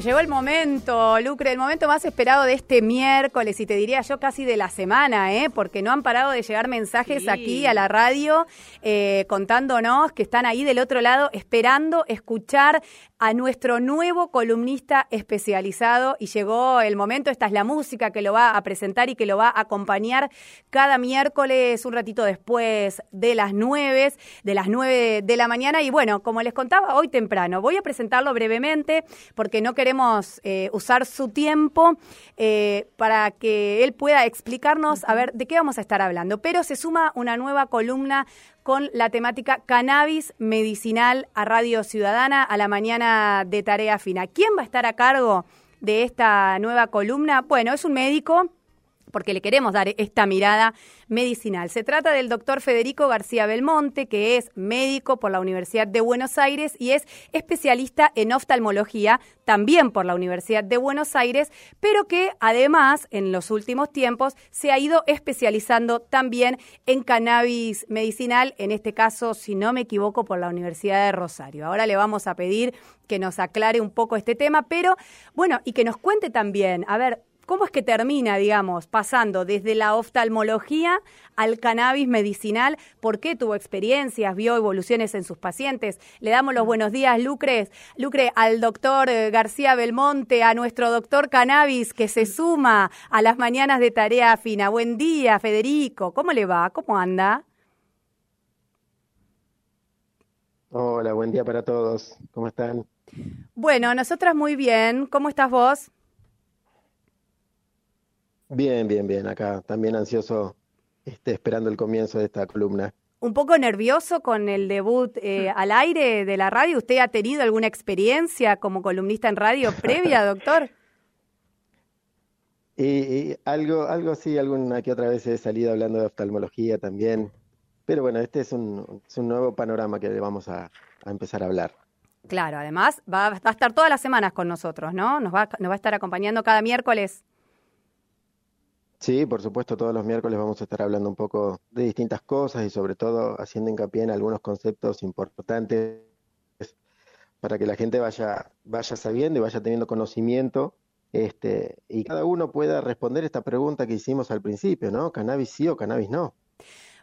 Llegó el momento, Lucre, el momento más esperado de este miércoles y te diría yo casi de la semana, ¿eh? porque no han parado de llegar mensajes aquí a la radio eh, contándonos que están ahí del otro lado esperando escuchar a nuestro nuevo columnista especializado. Y llegó el momento, esta es la música que lo va a presentar y que lo va a acompañar cada miércoles un ratito después de las nueve, de las nueve de la mañana. Y bueno, como les contaba hoy temprano, voy a presentarlo brevemente porque no queremos eh, usar su tiempo eh, para que él pueda explicarnos a ver de qué vamos a estar hablando. Pero se suma una nueva columna con la temática cannabis medicinal a Radio Ciudadana a la mañana de tarea fina. ¿Quién va a estar a cargo de esta nueva columna? Bueno, es un médico porque le queremos dar esta mirada medicinal. Se trata del doctor Federico García Belmonte, que es médico por la Universidad de Buenos Aires y es especialista en oftalmología, también por la Universidad de Buenos Aires, pero que además en los últimos tiempos se ha ido especializando también en cannabis medicinal, en este caso, si no me equivoco, por la Universidad de Rosario. Ahora le vamos a pedir que nos aclare un poco este tema, pero bueno, y que nos cuente también, a ver, ¿Cómo es que termina, digamos, pasando desde la oftalmología al cannabis medicinal? ¿Por qué tuvo experiencias, vio evoluciones en sus pacientes? Le damos los buenos días, Lucre, Lucre, al doctor eh, García Belmonte, a nuestro doctor cannabis que se suma a las mañanas de tarea fina. Buen día, Federico. ¿Cómo le va? ¿Cómo anda? Hola, buen día para todos. ¿Cómo están? Bueno, nosotras muy bien. ¿Cómo estás vos? Bien, bien, bien. Acá también ansioso, este, esperando el comienzo de esta columna. Un poco nervioso con el debut eh, al aire de la radio. ¿Usted ha tenido alguna experiencia como columnista en radio previa, doctor? Y, algo, algo sí, alguna que otra vez he salido hablando de oftalmología también. Pero bueno, este es un, nuevo panorama que le vamos a, empezar a hablar. Claro, además va, va, a estar todas las semanas con nosotros, ¿no? Nos va, nos va a estar acompañando cada miércoles. Sí, por supuesto, todos los miércoles vamos a estar hablando un poco de distintas cosas y sobre todo haciendo hincapié en algunos conceptos importantes para que la gente vaya, vaya sabiendo y vaya teniendo conocimiento este, y cada uno pueda responder esta pregunta que hicimos al principio, ¿no? ¿Cannabis sí o cannabis no?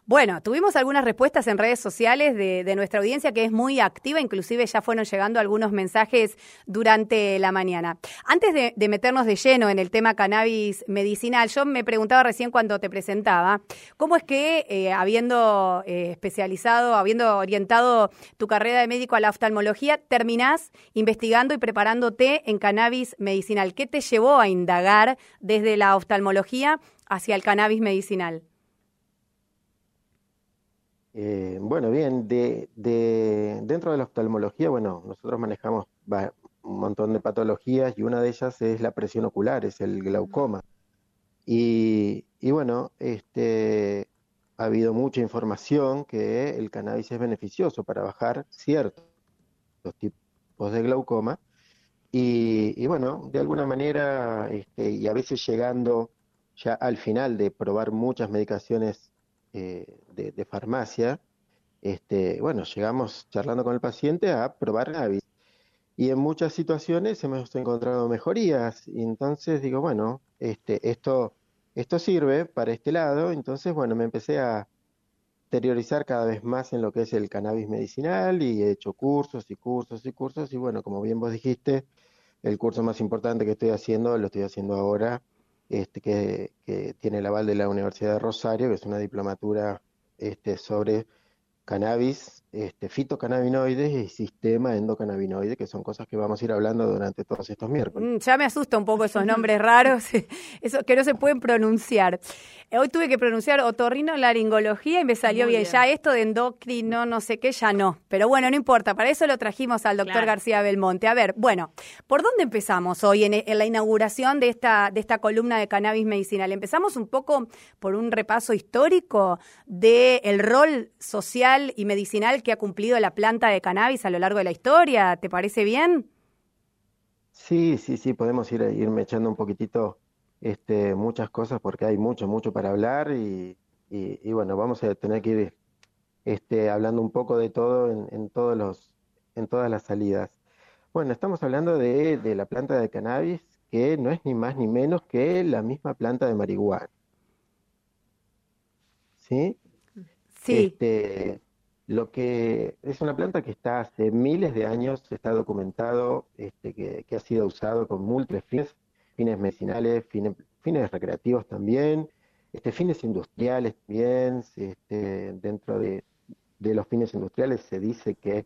Bueno, tuvimos algunas respuestas en redes sociales de, nuestra audiencia que es muy activa, inclusive ya fueron llegando algunos mensajes durante la mañana. Antes de, meternos de lleno en el tema cannabis medicinal, yo me preguntaba recién cuando te presentaba, ¿cómo es que eh, habiendo eh, especializado, habiendo orientado tu carrera de médico a la oftalmología, terminás investigando y preparándote en cannabis medicinal? ¿Qué te llevó a indagar desde la oftalmología hacia el cannabis medicinal? Eh, bueno, bien, de, dentro de la oftalmología, bueno, nosotros manejamos un montón de patologías y una de ellas es la presión ocular, es el glaucoma. Y, bueno, este, ha habido mucha información que el cannabis es beneficioso para bajar ciertos tipos de glaucoma. Y, bueno, de alguna manera, este, y a veces llegando ya al final de probar muchas medicaciones eh, de, farmacia, este, bueno, llegamos charlando con el paciente a probar Navis. Y en muchas situaciones hemos encontrado mejorías. Y entonces digo, bueno, este, esto, esto sirve para este lado. Entonces, bueno, me empecé a interiorizar cada vez más en lo que es el cannabis medicinal y he hecho cursos y cursos y cursos. Y bueno, como bien vos dijiste, el curso más importante que estoy haciendo lo estoy haciendo ahora este, que, tiene el aval de la Universidad de Rosario, que es una diplomatura este, sobre cannabis, este, fitocannabinoides y sistema endocannabinoide, que son cosas que vamos a ir hablando durante todos estos miércoles. Mm, ya me asusta un poco esos nombres raros, eso que no se pueden pronunciar. Eh, hoy tuve que pronunciar otorrinolaringología y me salió bien. Ya esto de endocrino, no sé qué, ya no. Pero bueno, no importa, para eso lo trajimos al doctor García Belmonte. A ver, bueno, ¿por dónde empezamos hoy en, la inauguración de esta, de esta columna de cannabis medicinal? Empezamos un poco por un repaso histórico del el rol social y medicinal que ha cumplido la planta de cannabis a lo largo de la historia. ¿Te parece bien? Sí, sí, sí, podemos ir irme echando un poquitito este, muchas cosas porque hay mucho, mucho para hablar y, y, bueno, vamos a tener que ir este, hablando un poco de todo en, todos los, en todas las salidas. Bueno, estamos hablando de, de la planta de cannabis que no es ni más ni menos que la misma planta de marihuana. ¿Sí? Sí. Este, lo que es una planta que está hace miles de años, está documentado, este, que, ha sido usado con múltiples fines, fines medicinales, fines, fines recreativos también, este, fines industriales también. Este, dentro de, los fines industriales se dice que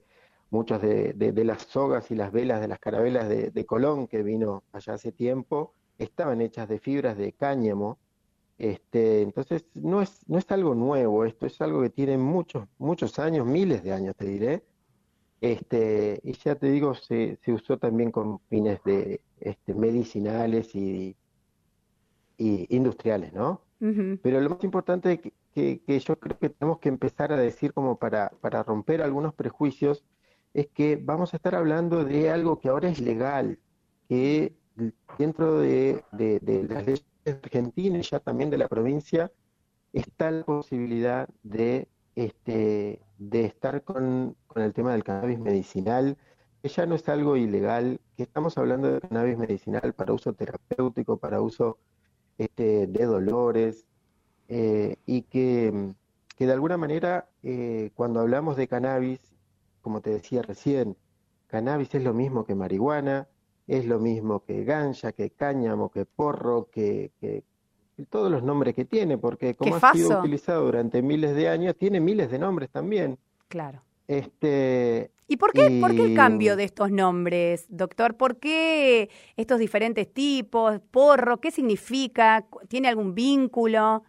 muchas de, las sogas y las velas de las carabelas de, Colón, que vino allá hace tiempo, estaban hechas de fibras de cáñamo. Este, entonces, no es, no es algo nuevo, esto es algo que tiene muchos, muchos años, miles de años, te diré. Este, y ya te digo, se, se usó también con fines de este, medicinales y, y industriales, ¿no? Uh -huh. Pero lo más importante que, que, que, yo creo que tenemos que empezar a decir como para, para romper algunos prejuicios es que vamos a estar hablando de algo que ahora es legal, que dentro de, de, de las leyes argentinas, ya también de la provincia, está la posibilidad de, este, de estar con, con el tema del cannabis medicinal, que ya no es algo ilegal, que estamos hablando de cannabis medicinal para uso terapéutico, para uso este, de dolores, eh, y que, que, de alguna manera eh, cuando hablamos de cannabis como te decía recién, cannabis es lo mismo que marihuana, es lo mismo que ganja, que cáñamo, que porro, que, que todos los nombres que tiene, porque como ha sido utilizado durante miles de años, tiene miles de nombres también. Claro. Este, ¿Y por qué, y... por qué el cambio de estos nombres, doctor? ¿Por qué estos diferentes tipos? ¿Porro? ¿Qué significa? ¿Tiene algún vínculo?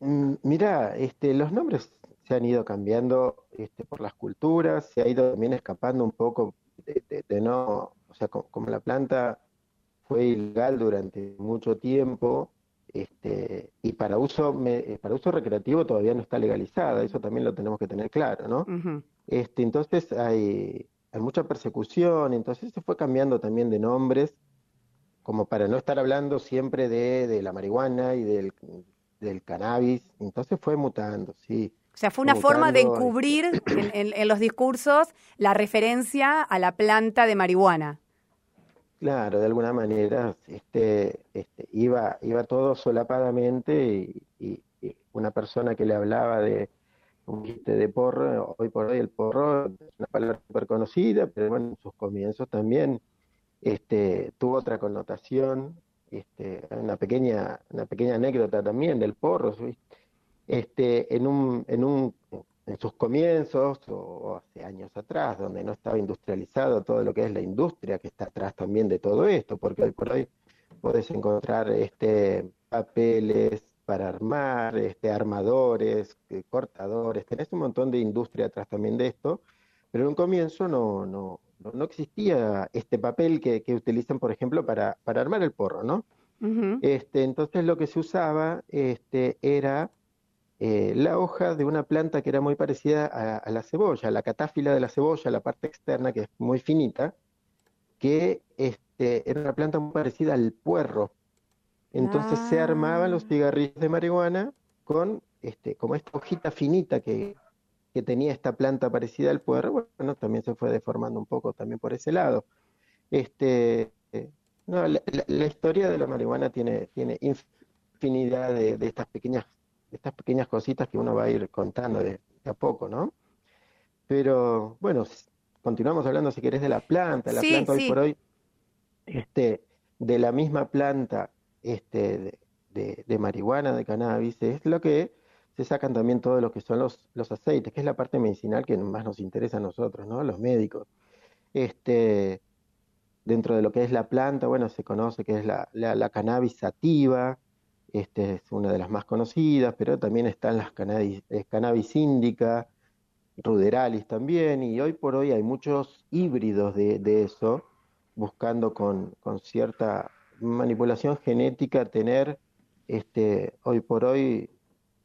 Mm, mira, este, los nombres se han ido cambiando este, por las culturas, se ha ido también escapando un poco de, de, de no, sea, como, como, la planta fue ilegal durante mucho tiempo, este, y para uso, me, para uso recreativo todavía no está legalizada, eso también lo tenemos que tener claro, ¿no? Uh -huh. este, entonces hay, hay mucha persecución, entonces se fue cambiando también de nombres, como para no estar hablando siempre de, de la marihuana y del, del cannabis, entonces fue mutando, sí. O sea, fue una forma de encubrir en, en, en, los discursos la referencia a la planta de marihuana. Claro, de alguna manera este, este, iba, iba todo solapadamente y, una persona que le hablaba de de porro, hoy por hoy el porro es una palabra súper conocida, pero bueno, en sus comienzos también este, tuvo otra connotación, este, una, pequeña, una pequeña anécdota también del porro, este, en, un, en, un, en sus comienzos o hace años atrás, donde no estaba industrializado todo lo que es la industria que está atrás también de todo esto, porque hoy por hoy podés encontrar este, papeles para armar, este, armadores, eh, cortadores, tenés un montón de industria atrás también de esto, pero en un comienzo no, no, no existía este papel que, que utilizan, por ejemplo, para, para armar el porro, ¿no? Uh -huh. este, entonces lo que se usaba este, era eh, la hoja de una planta que era muy parecida a, a, la cebolla, la catáfila de la cebolla, la parte externa que es muy finita, que este, era una planta muy parecida al puerro. Entonces ah. se armaban los cigarrillos de marihuana con este, como esta hojita finita que, que tenía esta planta parecida al puerro, bueno, también se fue deformando un poco también por ese lado. Este, no, la, la, la, historia de la marihuana tiene, tiene infinidad de, de estas pequeñas estas pequeñas cositas que uno va a ir contando de, de a poco, ¿no? Pero bueno, continuamos hablando si querés de la planta, la sí, planta sí. hoy por hoy, este, de la misma planta este, de, de, de, marihuana, de cannabis, es lo que se sacan también todo lo que son los, los aceites, que es la parte medicinal que más nos interesa a nosotros, ¿no? Los médicos. Este, dentro de lo que es la planta, bueno, se conoce que es la, la, la cannabis sativa, este es una de las más conocidas, pero también están las cannabis, eh, índica, ruderalis también, y hoy por hoy hay muchos híbridos de, de eso, buscando con, con, cierta manipulación genética tener este, hoy por hoy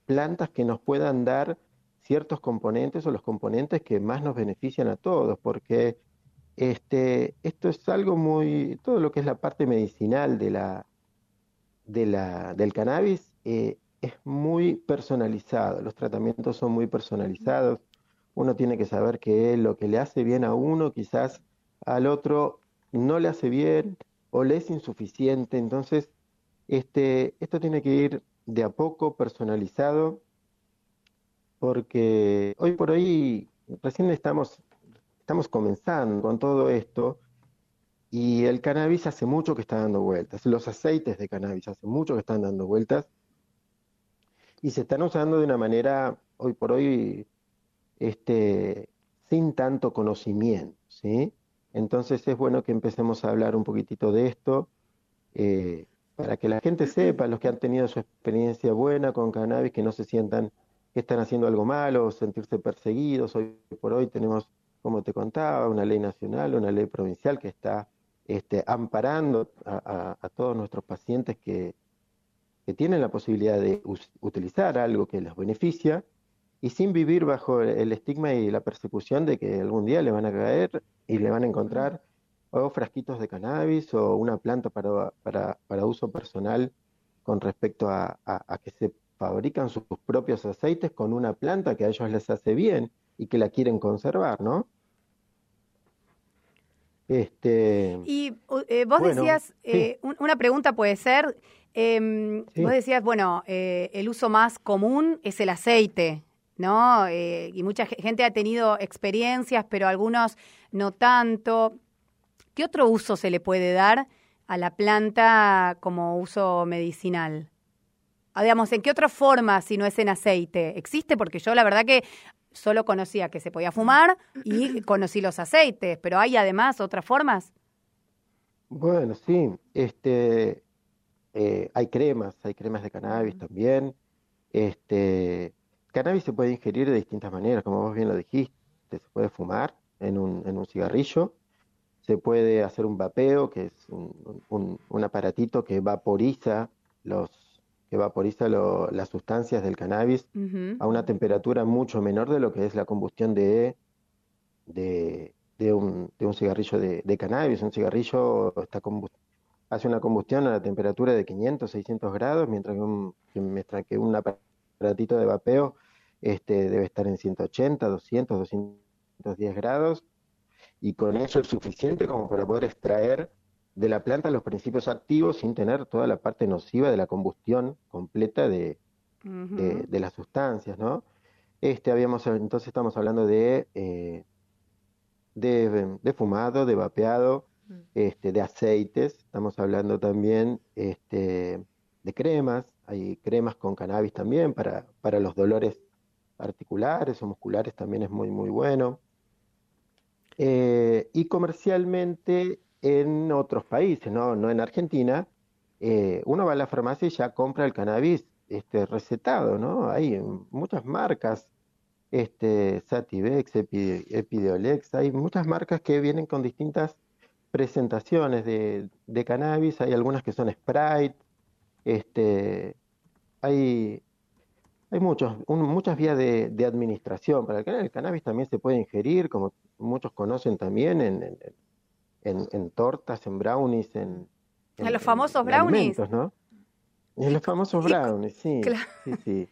plantas que nos puedan dar ciertos componentes o los componentes que más nos benefician a todos, porque este, esto es algo muy, todo lo que es la parte medicinal de la, de la, del cannabis eh, es muy personalizado, los tratamientos son muy personalizados, uno tiene que saber que lo que le hace bien a uno quizás al otro no le hace bien o le es insuficiente. Entonces, este, esto tiene que ir de a poco, personalizado, porque hoy por hoy recién estamos, estamos comenzando con todo esto y el cannabis hace mucho que está dando vueltas, los aceites de cannabis hace mucho que están dando vueltas y se están usando de una manera hoy por hoy este, sin tanto conocimiento, ¿sí? Entonces es bueno que empecemos a hablar un poquitito de esto eh, para que la gente sepa, los que han tenido su experiencia buena con cannabis, que no se sientan que están haciendo algo malo sentirse perseguidos. Hoy por hoy tenemos, como te contaba, una ley nacional, una ley provincial que está este, amparando a, todos nuestros pacientes que, tienen la posibilidad de utilizar algo que les beneficia y sin vivir bajo el estigma y la persecución de que algún día le van a caer y le van a encontrar o frasquitos de cannabis o una planta para, para, para uso personal con respecto a, que se fabrican sus propios aceites con una planta que a ellos les hace bien y que la quieren conservar, ¿no? Este, y eh, vos decías, eh, una pregunta puede ser, em, vos decías, bueno, eh, el uso más común es el aceite, ¿no? y mucha gente ha tenido experiencias, pero algunos no tanto. ¿Qué otro uso se le puede dar a la planta como uso medicinal? Ah, digamos, ¿en qué otra forma si no es en aceite? ¿Existe? Porque yo la verdad que solo conocía que se podía fumar y conocí los aceites, pero ¿hay además otras formas? Bueno, sí, este, eh, hay cremas, hay cremas de cannabis también. Este, cannabis se puede ingerir de distintas maneras, como vos bien lo dijiste, se puede fumar en un, en un cigarrillo, se puede hacer un vapeo, que es un, un, aparatito que vaporiza los que vaporiza las sustancias del cannabis a una temperatura mucho menor de lo que es la combustión de, de, de, un, de un, cigarrillo de, cannabis. Un cigarrillo está hace una combustión a la temperatura de 500, 600 grados, mientras que un, mientras que un aparatito de vapeo este, debe estar en 180, 200, 210 grados y con eso es suficiente como para poder extraer de la planta los principios activos sin tener toda la parte nociva de la combustión completa de, de, las sustancias, ¿no? Este, habíamos, entonces estamos hablando de, eh, de, fumado, de vapeado, este, de aceites, estamos hablando también este, de cremas, hay cremas con cannabis también para, para los dolores articulares o musculares también es muy, muy bueno. Eh, y comercialmente en otros países, no, no en Argentina, eh, uno va a la farmacia y ya compra el cannabis este, recetado, ¿no? Hay muchas marcas, este, Sativex, Epideolex, hay muchas marcas que vienen con distintas presentaciones de, de cannabis, hay algunas que son Sprite, este, hay, hay muchos, muchas vías de, administración para el cannabis. El cannabis también se puede ingerir, como muchos conocen también, en, tortas, en brownies, en... En, los famosos brownies. ¿no? En los famosos brownies, sí, sí, sí.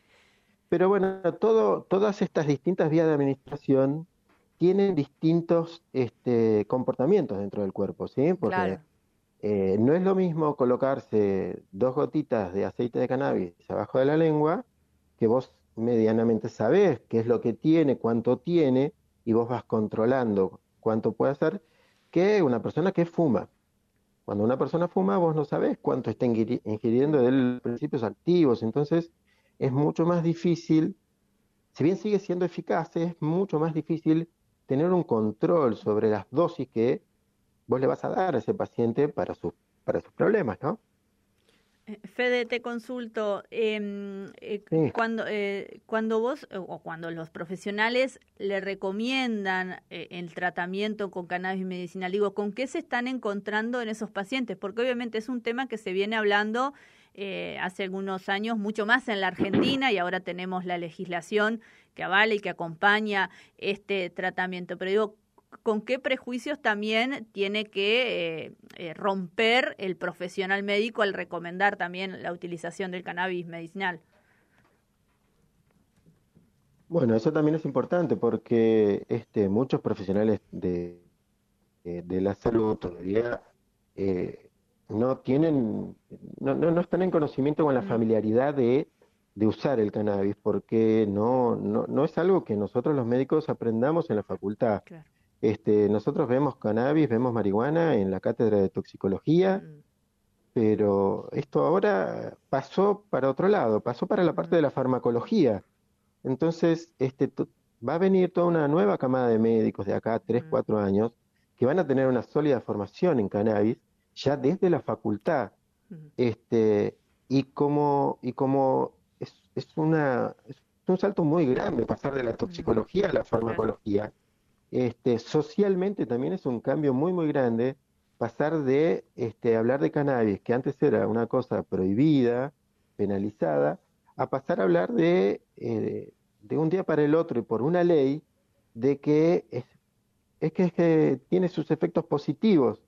Pero bueno, todo, todas estas distintas vías de administración tienen distintos este, comportamientos dentro del cuerpo, ¿sí? Porque eh, no es lo mismo colocarse dos gotitas de aceite de cannabis abajo de la lengua que vos medianamente sabés qué es lo que tiene, cuánto tiene, y vos vas controlando cuánto puede hacer, que una persona que fuma. Cuando una persona fuma, vos no sabés cuánto está ingiriendo de los principios activos, entonces es mucho más difícil, si bien sigue siendo eficaz, es mucho más difícil tener un control sobre las dosis que vos le vas a dar a ese paciente para, para sus problemas, ¿no? Eh, Fede, te consulto, em, eh, cuando, eh, cuando vos o cuando los profesionales le recomiendan el tratamiento con cannabis medicinal, digo, ¿con qué se están encontrando en esos pacientes? Porque obviamente es un tema que se viene hablando hace algunos años mucho más en la Argentina y ahora tenemos la legislación que avala y que acompaña este tratamiento. Pero digo, con qué prejuicios también tiene que eh, eh, romper el profesional médico al recomendar también la utilización del cannabis medicinal. Bueno, eso también es importante porque este, muchos profesionales de, de la salud todavía eh, no tienen, no, no, están en conocimiento con la familiaridad de, de usar el cannabis, porque no, no, no, es algo que nosotros los médicos aprendamos en la facultad. Este, nosotros vemos cannabis, vemos marihuana en la cátedra de toxicología, mm. pero esto ahora pasó para otro lado, pasó para la parte de la farmacología. Entonces, este, va a venir toda una nueva camada de médicos de acá, 3, 4 mm. años, que van a tener una sólida formación en cannabis ya desde la facultad. Mm. Este, y como, y como es, es, una, es un salto muy grande pasar de la toxicología a la farmacología. Este, socialmente también es un cambio muy, muy grande pasar de este, hablar de cannabis, que antes era una cosa prohibida, penalizada, a pasar a hablar de, eh, de un día para el otro y por una ley de que es, es, que, es que tiene sus efectos positivos.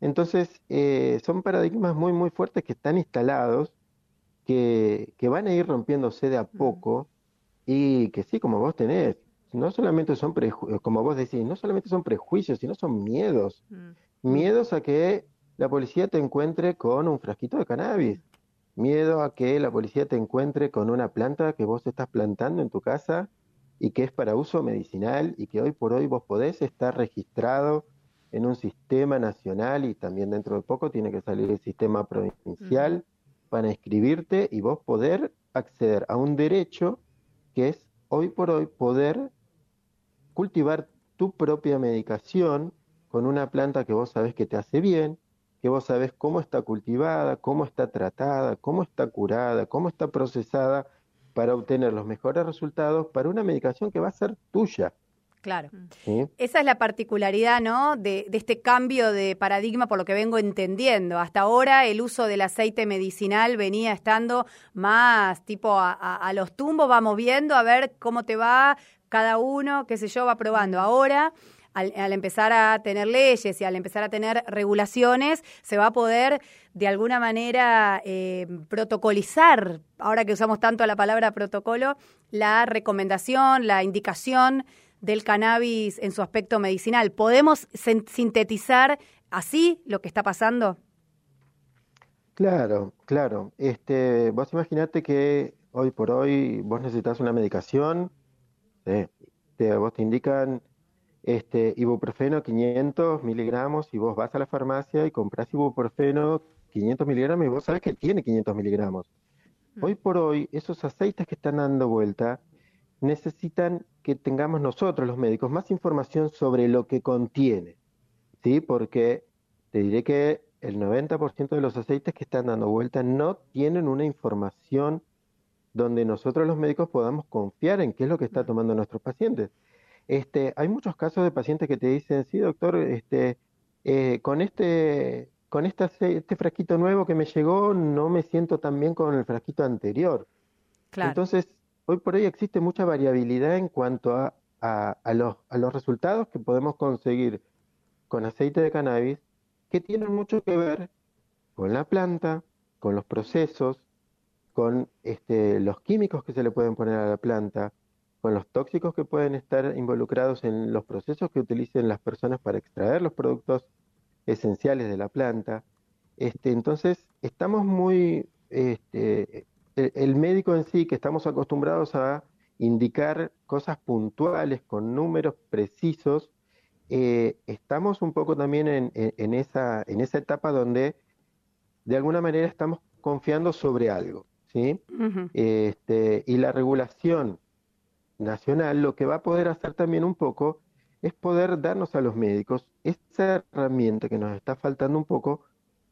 Entonces, eh, son paradigmas muy, muy fuertes que están instalados, que, que van a ir rompiéndose de a poco y que sí, como vos tenés, no solamente son prejuicios, como vos decís, no solamente son prejuicios, sino son miedos. Mm. Miedos a que la policía te encuentre con un frasquito de cannabis. Miedo a que la policía te encuentre con una planta que vos estás plantando en tu casa y que es para uso medicinal y que hoy por hoy vos podés estar registrado en un sistema nacional y también dentro de poco tiene que salir el sistema provincial para inscribirte y vos poder acceder a un derecho que es hoy por hoy poder cultivar tu propia medicación con una planta que vos sabés que te hace bien, que vos sabés cómo está cultivada, cómo está tratada, cómo está curada, cómo está procesada para obtener los mejores resultados para una medicación que va a ser tuya. Claro. Esa es la particularidad, ¿no? De, este cambio de paradigma, por lo que vengo entendiendo. Hasta ahora el uso del aceite medicinal venía estando más tipo a, a los tumbos, vamos viendo a ver cómo te va, cada uno, qué sé yo, va probando. Ahora, al, empezar a tener leyes y al empezar a tener regulaciones, se va a poder de alguna manera eh, protocolizar, ahora que usamos tanto la palabra protocolo, la recomendación, la indicación del cannabis en su aspecto medicinal. ¿Podemos sintetizar así lo que está pasando? Claro, claro. Este, vos imaginate que hoy por hoy vos necesitas una medicación te, vos te indican este, ibuprofeno 500 miligramos y vos vas a la farmacia y compras ibuprofeno 500 miligramos y vos sabes que tiene 500 miligramos. Mm. Hoy por hoy, esos aceites que están dando vuelta necesitan que tengamos nosotros, los médicos, más información sobre lo que contiene. ¿Sí? Porque te diré que el 90% de los aceites que están dando vuelta no tienen una información donde nosotros los médicos podamos confiar en qué es lo que está tomando nuestros pacientes. Este, hay muchos casos de pacientes que te dicen, sí, doctor, este, eh, con este, con este, este frasquito nuevo que me llegó, no me siento tan bien con el frasquito anterior. Entonces, hoy por hoy existe mucha variabilidad en cuanto a, a, los, a los resultados que podemos conseguir con aceite de cannabis, que tienen mucho que ver con la planta, con los procesos, con este, los químicos que se le pueden poner a la planta, con los tóxicos que pueden estar involucrados en los procesos que utilicen las personas para extraer los productos esenciales de la planta. Este, entonces, estamos muy, este, el, médico en sí, que estamos acostumbrados a indicar cosas puntuales con números precisos, eh, estamos un poco también en, en, esa, en esa etapa donde de alguna manera estamos confiando sobre algo. ¿sí? este, y la regulación nacional lo que va a poder hacer también un poco es poder darnos a los médicos esa herramienta que nos está faltando un poco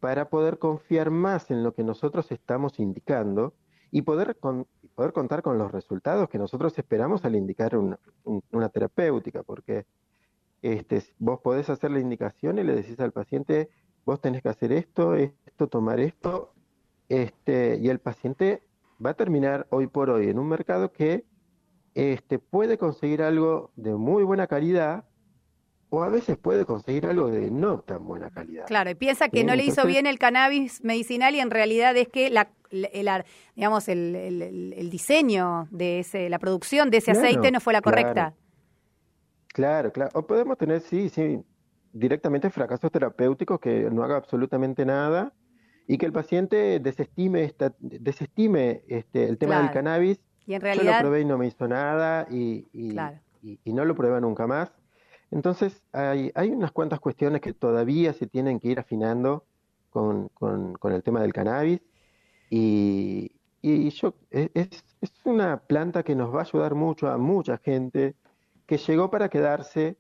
para poder confiar más en lo que nosotros estamos indicando y poder, poder contar con los resultados que nosotros esperamos al indicar una, una terapéutica, porque este, vos podés hacer la indicación y le decís al paciente, vos tenés que hacer esto, esto, tomar esto, este, y el paciente va a terminar hoy por hoy en un mercado que este, puede conseguir algo de muy buena calidad o a veces puede conseguir algo de no tan buena calidad. Claro, y piensa que no le hizo bien el cannabis medicinal y en realidad es que la, el, digamos, el, el, diseño de ese, la producción de ese aceite no fue la correcta. Claro, claro. O podemos tener, sí, sí, directamente fracasos terapéuticos, que no haga absolutamente nada y que el paciente desestime, esta, desestime este, el tema del cannabis. Y en realidad... Yo lo probé y no me hizo nada y, y, y, no lo prueba nunca más. Entonces, hay, hay, unas cuantas cuestiones que todavía se tienen que ir afinando con, el tema del cannabis. Y, y yo, e, es, una planta que nos va a ayudar mucho a mucha gente que llegó para quedarse,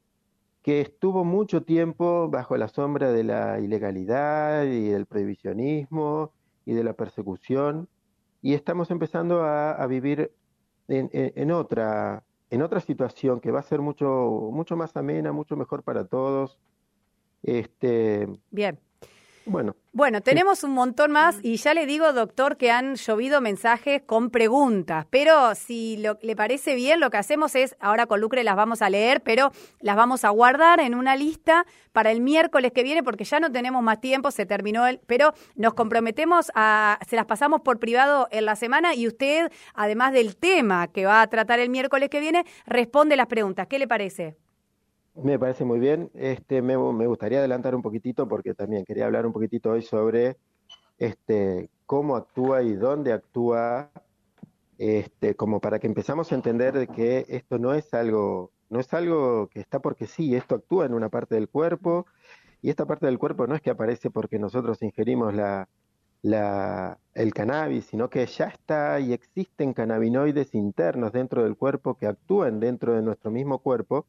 que estuvo mucho tiempo bajo la sombra de la ilegalidad y del prohibicionismo y de la persecución, y estamos empezando a, vivir en, otra, en otra situación que va a ser mucho, mucho más amena, mucho mejor para todos. Este, Bien. Bueno. Bueno, tenemos un montón más y ya le digo, doctor, que han llovido mensajes con preguntas, pero si le parece bien, lo que hacemos es, ahora con Lucre las vamos a leer, pero las vamos a guardar en una lista para el miércoles que viene, porque ya no tenemos más tiempo, se terminó el, pero nos comprometemos a, se las pasamos por privado en la semana y usted, además del tema que va a tratar el miércoles que viene, responde las preguntas. ¿Qué le parece? Me parece muy bien. Este, me, gustaría adelantar un poquitito porque también quería hablar un poquitito hoy sobre este, cómo actúa y dónde actúa, este, como para que empezamos a entender de que esto no es algo, no es algo que está porque sí, esto actúa en una parte del cuerpo y esta parte del cuerpo no es que aparece porque nosotros ingerimos la, la, el cannabis, sino que ya está y existen cannabinoides internos dentro del cuerpo que actúan dentro de nuestro mismo cuerpo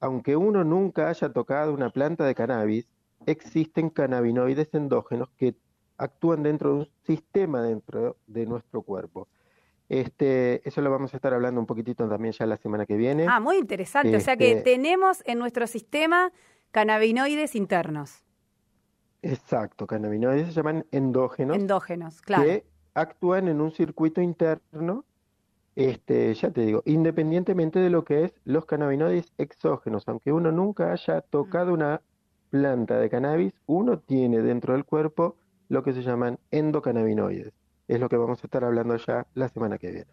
aunque uno nunca haya tocado una planta de cannabis, existen cannabinoides endógenos que actúan dentro de un sistema dentro de nuestro cuerpo. Este, eso lo vamos a estar hablando un poquitito también ya la semana que viene. Ah, muy interesante. o sea que este tenemos en nuestro sistema cannabinoides internos. Exacto, cannabinoides se llaman endógenos. Endógenos, claro. Que actúan en un circuito interno este, ya te digo, independientemente de lo que es los cannabinoides exógenos, aunque uno nunca haya tocado una planta de cannabis, uno tiene dentro del cuerpo lo que se llaman endocannabinoides. Es lo que vamos a estar hablando ya la semana que viene.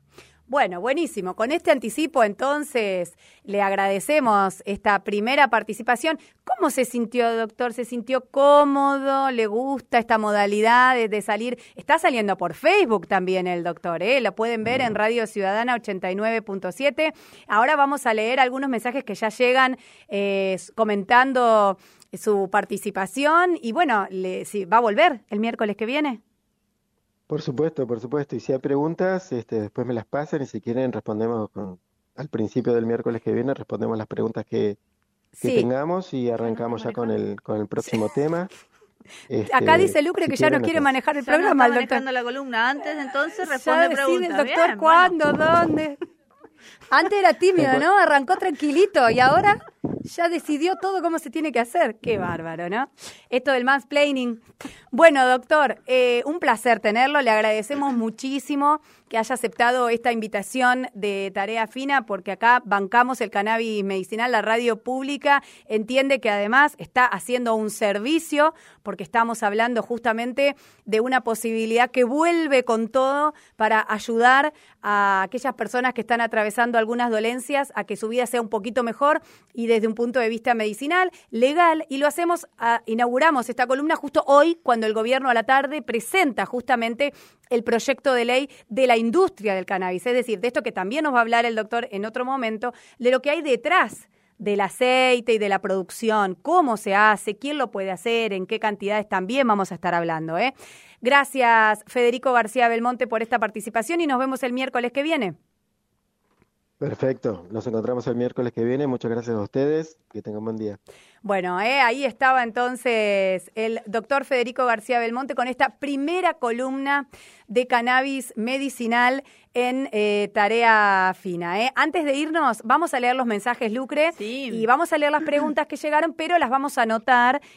Bueno, buenísimo. Con este anticipo, entonces, le agradecemos esta primera participación. ¿Cómo se sintió, doctor? ¿Se sintió cómodo? ¿Le gusta esta modalidad de, salir? Está saliendo por Facebook también el doctor, ¿eh? Lo pueden ver en Radio Ciudadana 89.7. Ahora vamos a leer algunos mensajes que ya llegan eh, comentando su participación. Y bueno, le, ¿va a volver el miércoles que viene? Por supuesto, por supuesto. Y si hay preguntas, este, después me las pasan y si quieren respondemos al principio del miércoles que viene, respondemos las preguntas que, tengamos y arrancamos ya con el, con el próximo tema. Acá este, dice Lucre que ya no quiere manejar el programa. No manejando la columna antes, entonces responde preguntas. el doctor cuándo, dónde. Antes era tímido, ¿no? Arrancó tranquilito y ahora ya decidió todo cómo se tiene que hacer. Qué bárbaro, ¿no? Esto del mansplaining. Bueno, doctor, eh, un placer tenerlo. Le agradecemos muchísimo que haya aceptado esta invitación de Tarea Fina, porque acá bancamos el cannabis medicinal, la radio pública entiende que además está haciendo un servicio, porque estamos hablando justamente de una posibilidad que vuelve con todo para ayudar a aquellas personas que están atravesando algunas dolencias a que su vida sea un poquito mejor y desde un punto de vista medicinal, legal, y lo hacemos, inauguramos esta columna justo hoy, cuando el gobierno a la tarde presenta justamente el proyecto de ley de la industria del cannabis, es decir, de esto que también nos va a hablar el doctor en otro momento, de lo que hay detrás del aceite y de la producción, cómo se hace, quién lo puede hacer, en qué cantidades también vamos a estar hablando. ¿eh? Gracias, Federico García Belmonte, por esta participación y nos vemos el miércoles que viene. Perfecto, nos encontramos el miércoles que viene. Muchas gracias a ustedes, que tengan buen día. Bueno, eh, ahí estaba entonces el doctor Federico García Belmonte con esta primera columna de cannabis medicinal en eh, tarea fina. Eh. Antes de irnos, vamos a leer los mensajes, Lucre, y vamos a leer las preguntas que llegaron, pero las vamos a anotar